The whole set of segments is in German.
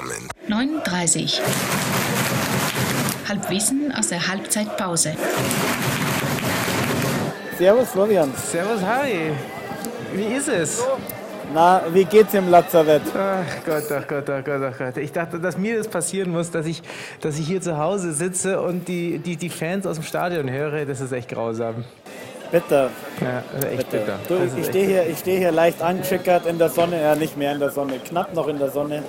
zusammen. 39. Halbwissen aus der Halbzeitpause. Servus Florian. Servus Harry. Wie ist es? Na, wie geht's im Lazarett? Ach Gott, ach Gott, ach Gott, ach Gott. Ich dachte, dass mir das passieren muss, dass ich, dass ich hier zu Hause sitze und die, die, die Fans aus dem Stadion höre. Das ist echt grausam. Bitter. Ja, echt bitter. Du, ich stehe hier, ich stehe hier leicht angeschickert in der Sonne, ja nicht mehr in der Sonne, knapp noch in der Sonne.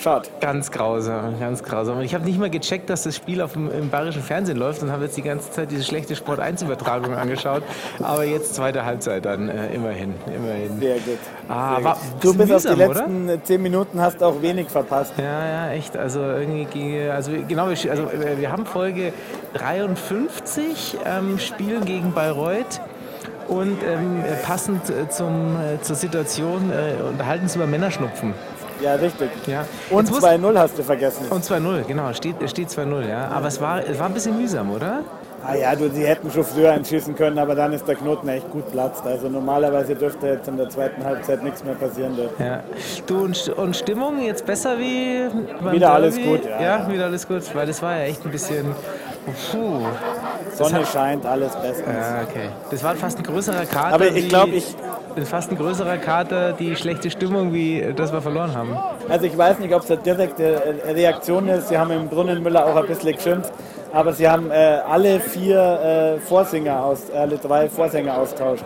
Schade. Ganz grausam, ganz grausam. Und ich habe nicht mal gecheckt, dass das Spiel auf dem, im bayerischen Fernsehen läuft und habe jetzt die ganze Zeit diese schlechte Sport 1 Übertragung angeschaut. Aber jetzt zweite Halbzeit dann, äh, immerhin, immerhin. Sehr gut. Ah, Sehr war gut. Du bist auf die mühsam, letzten äh, zehn Minuten hast auch wenig verpasst. Ja, ja, echt. Also irgendwie ging, also genau, also äh, wir haben Folge 53, ähm, spielen gegen Bayreuth. Und ähm, äh, passend äh, zum, äh, zur Situation äh, unterhalten uns über Männerschnupfen. Ja, richtig. Ja. Und Jetzt muss- 2-0 hast du vergessen. Und 2-0, genau, steht, steht 2-0, ja. Aber es war, es war ein bisschen mühsam, oder? Ah ja, du, sie hätten schon früher entschießen können, aber dann ist der Knoten echt gut platzt. Also normalerweise dürfte jetzt in der zweiten Halbzeit nichts mehr passieren. Dort. Ja. Du und, und Stimmung jetzt besser wie beim Wieder alles Derby? gut, ja, Ja, ja. wieder alles gut, weil das war ja echt ein bisschen. Puh. Sonne scheint, alles bestens. Ja, okay. Das war fast ein größerer Kater. Aber ich glaube, ich, Das ist fast ein größerer Kater, die schlechte Stimmung, wie das wir verloren haben. also ich weiß nicht, ob es eine direkte äh, Reaktion ist. Sie haben im Brunnenmüller auch ein bisschen geschimpft. Aber sie haben äh, alle vier äh, Vorsänger aus, alle drei Vorsänger austauscht.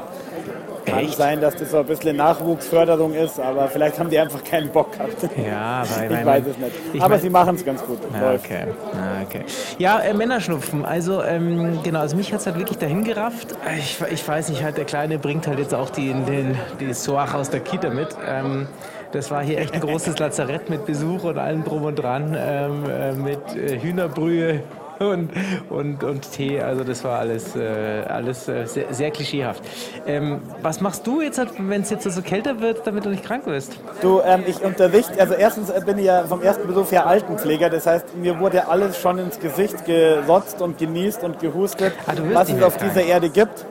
Kann Echt? sein, dass das so ein bisschen Nachwuchsförderung ist, aber vielleicht haben die einfach keinen Bock gehabt. Ja, weil Ich weiß es nicht. Ich Aber mein- sie machen es ganz gut. Ja, Läuft. okay. Ja, okay. Ja, äh, Männerschnupfen. Also, ähm, genau, also mich hat es halt wirklich dahin gerafft. Ich, ich weiß nicht, halt, der Kleine bringt halt jetzt auch die, den, die Soach aus der Kita mit. Ähm, das war hier echt ein großes Lazarett mit Besuch und allem drum und dran, ähm, äh, mit äh, Hühnerbrühe und, und, und Tee. Also das war alles, äh, alles äh, sehr, sehr klischeehaft. Ähm, was machst du jetzt, wenn es jetzt so kälter wird, damit du nicht krank wirst? Du, ähm, ich unterrichte, also erstens bin ich ja vom ersten Beruf her Altenpfleger, das heißt, mir wurde alles schon ins Gesicht gerotzt und genießt und gehustet, Ah, was es auf krank. dieser Erde gibt.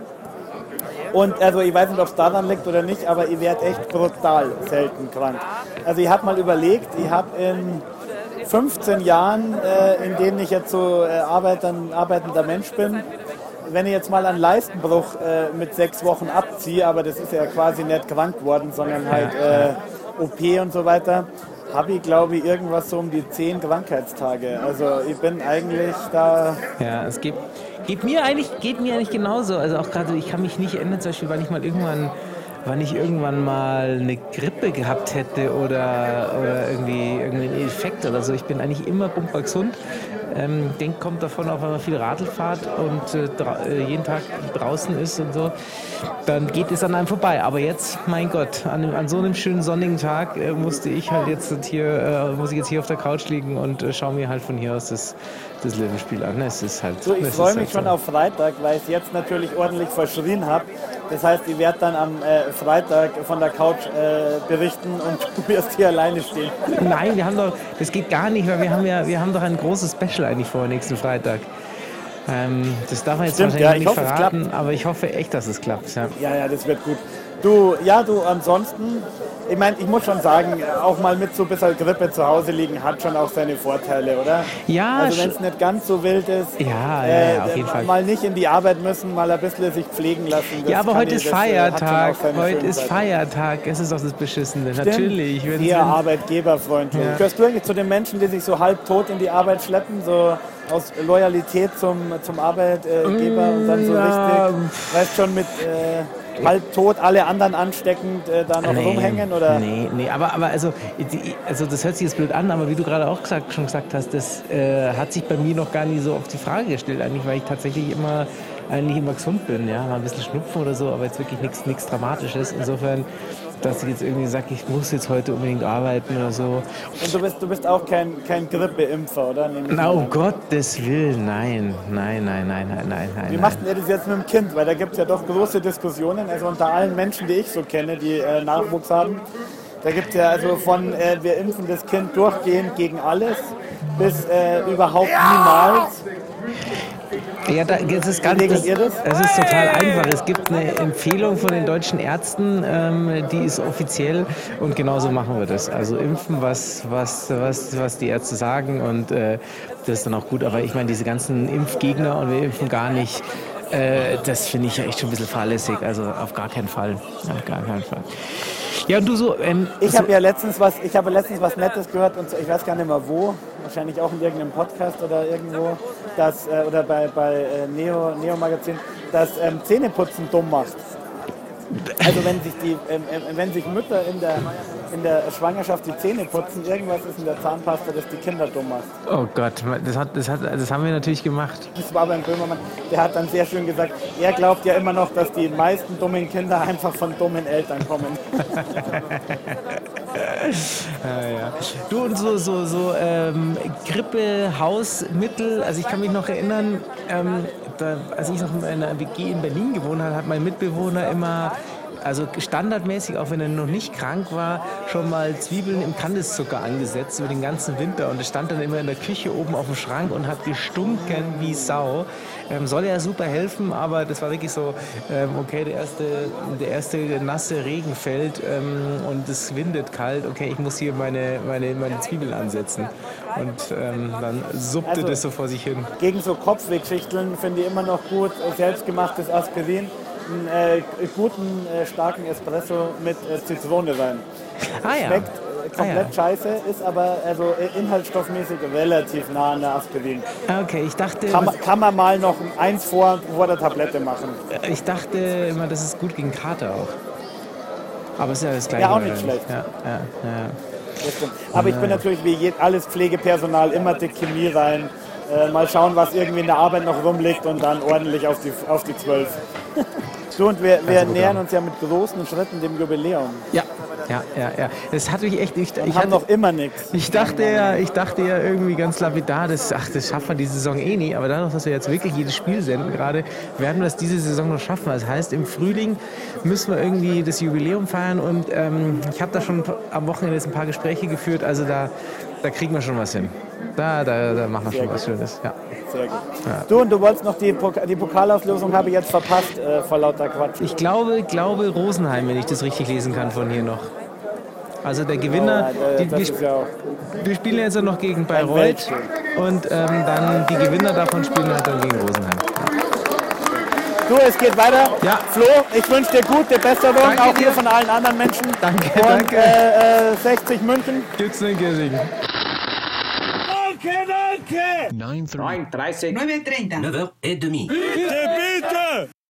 Und also ich weiß nicht, ob es daran liegt oder nicht, aber ich werde echt brutal selten krank. Also ich habe mal überlegt, ich habe in 15 Jahren, äh, in denen ich jetzt so äh, arbeitend, arbeitender Mensch bin, wenn ich jetzt mal einen Leistenbruch äh, mit sechs Wochen abziehe, aber das ist ja quasi nicht krank geworden, sondern halt äh, OP und so weiter, habe ich glaube ich irgendwas so um die zehn Krankheitstage. Also ich bin eigentlich da Ja, es geht, geht, mir eigentlich, geht mir eigentlich genauso. Also auch gerade, ich kann mich nicht erinnern, zum Beispiel, wann ich mal irgendwann, wann ich irgendwann mal eine Grippe gehabt hätte oder, oder irgendwie irgendeinen Infekt oder so. Ich bin eigentlich immer gesund. Ähm, denk, kommt davon auch, wenn man viel Radl fährt und äh, äh, jeden Tag draußen ist und so, dann geht es an einem vorbei. Aber jetzt, mein Gott, an, an so einem schönen sonnigen Tag äh, musste ich halt jetzt hier, äh, muss ich jetzt hier auf der Couch liegen und äh, schaue mir halt von hier aus das, das Löwenspiel an. Es ist halt. So, ich freue ist mich halt schon so. auf Freitag, weil ich jetzt natürlich ordentlich verschrien habe. Das heißt, ich werde dann am äh, Freitag von der Couch äh, berichten und du wirst hier alleine stehen. Nein, wir haben doch, das geht gar nicht, weil wir haben ja, wir haben doch ein großes Special eigentlich vor nächsten Freitag. Ähm, das darf man jetzt Stimmt, wahrscheinlich ja, ich nicht hoffe, verraten, aber ich hoffe echt, dass es klappt. Ja. Ja, ja, das wird gut. Du, ja, du, ansonsten, ich meine, ich muss schon sagen, auch mal mit so ein bisschen Grippe zu Hause liegen hat schon auch seine Vorteile, oder? Ja, Also wenn es nicht ganz so wild ist, Ja, äh, ja, auf jeden Fall. mal nicht in die Arbeit müssen, mal ein bisschen sich pflegen lassen. Ja, aber heute ist das, äh, Feiertag. Heute ist. Feiertag. Es ist auch das Beschissene. Stimmt. Natürlich. Sehr arbeitgeberfreundlich. Ja. Gehörst du eigentlich zu den Menschen, die sich so halb tot in die Arbeit schleppen, so aus Loyalität zum, zum Arbeitgeber und dann so Ja. richtig, weißt schon, mit äh, halb tot alle anderen ansteckend äh, da noch rumhängen? Oder? Nee, nee, aber, aber also, also das hört sich jetzt blöd an, aber wie du gerade auch gesagt, schon gesagt hast, das äh, hat sich bei mir noch gar nie so auf die Frage gestellt, eigentlich, weil ich tatsächlich immer eigentlich immer gesund bin, ja, mal ein bisschen Schnupfen oder so, aber jetzt wirklich nichts nichts Dramatisches. Insofern, dass ich jetzt irgendwie sage, ich muss jetzt heute unbedingt arbeiten oder so. Und du bist, du bist auch kein, kein Grippeimpfer, oder? Na, um. Gottes Willen, nein, nein, nein, nein, nein, nein. Wie nein. macht ihr das jetzt mit dem Kind? Weil da gibt es ja doch große Diskussionen. Also unter allen Menschen, die ich so kenne, die äh, Nachwuchs haben, da gibt es ja also von äh, wir impfen das Kind durchgehend gegen alles bis äh, überhaupt niemals. Ja, da, es ist ganz, das? Es ist total einfach. Es gibt eine Empfehlung von den deutschen Ärzten, ähm, die ist offiziell und genauso machen wir das. Also impfen, was, was, was, was die Ärzte sagen und äh, das ist dann auch gut. Aber ich meine, diese ganzen Impfgegner und wir impfen gar nicht, äh, das finde ich ja echt schon ein bisschen fahrlässig. Also auf gar keinen Fall. Auf gar keinen Fall. Ja, und du so. Ähm, Ich so, habe ja letztens was, ich habe letztens was Nettes gehört und so, ich weiß gar nicht mehr wo, wahrscheinlich auch in irgendeinem Podcast oder irgendwo, dass, äh, oder bei, bei äh, Neo, Neo Magazin, dass ähm, Zähneputzen dumm macht. Also wenn sich die, ähm, ähm, wenn sich Mütter in der, in der Schwangerschaft die Zähne putzen, irgendwas ist in der Zahnpasta, das die Kinder dumm macht. oh Gott, das, hat, das, hat, das haben wir natürlich gemacht. Das war beim Böhmermann, der hat dann sehr schön gesagt, er glaubt ja immer noch, dass die meisten dummen Kinder einfach von dummen Eltern kommen. Ja, ja. Du und so, so, so ähm, Grippe, Hausmittel, also ich kann mich noch erinnern, ähm, da, als ich noch in einer WG in Berlin gewohnt habe, hat mein Mitbewohner immer, also standardmäßig, auch wenn er noch nicht krank war, schon mal Zwiebeln im Kandiszucker angesetzt über den ganzen Winter und es stand dann immer in der Küche oben auf dem Schrank und hat gestunken wie Sau. Ähm, soll ja super helfen, aber das war wirklich so, ähm, okay, der erste, der erste nasse Regen fällt ähm, und es windet kalt, okay, ich muss hier meine, meine, meine Zwiebeln ansetzen. Und ähm, dann suppte Also- das so vor sich hin. Gegen so Kopfwehgeschichteln finde ich immer noch gut selbstgemachtes Aspirin. Einen äh, guten, äh, starken Espresso mit äh, Zitrone rein. Ah ja. Schmeckt äh, komplett Ah, ja. scheiße, ist aber also äh, inhaltsstoffmäßig relativ nah an der Aspirin. Ah, Okay, ich dachte, Kann, man- kann man mal noch eins vor, vor der Tablette machen. ich dachte immer, das ist gut gegen Kater auch. Aber es ist ja das gleiche. Ja, auch nicht schlecht. Ja, ja, ja. Aber ich bin natürlich wie alles Pflegepersonal immer dick Chemie rein. Äh, mal schauen, was irgendwie in der Arbeit noch rumliegt und dann ordentlich auf die, auf die 12. So, und wir, wir Also, nähern uns ja mit großen Schritten dem Jubiläum. Ja, ja, ja, ja. Das hat mich echt. Ich, Wir ich, hatte, noch immer nichts. ich dachte ja, ich dachte ja irgendwie ganz lapidar, das, ach, das schafft man diese Saison eh nie. Aber dadurch, dass wir jetzt wirklich jedes Spiel senden gerade, werden wir das diese Saison noch schaffen. Das heißt, im Frühling müssen wir irgendwie das Jubiläum feiern. Und ähm, ich habe da schon am Wochenende jetzt ein paar Gespräche geführt. Also da, da kriegen wir schon was hin. Da, da, da machen wir schon was Schönes. Ja. Sehr gut. Du und du wolltest noch die, Pok die Pokalauslosung, habe ich jetzt verpasst äh, vor lauter Quatsch. Ich glaube, glaube Rosenheim, wenn ich das richtig lesen kann von hier noch. Also der Gewinner, Ja, die, wir, ja wir spielen jetzt ja noch gegen Bayreuth und ähm, dann die Gewinner davon spielen halt dann gegen Rosenheim. Du, es geht weiter. Ja. Flo, ich wünsche dir gute Besserung, Danke auch hier dir. von allen anderen Menschen. Danke, und, danke. Äh, äh, 60 München. Gibt's quê? 9h30. 9h30. 9h30.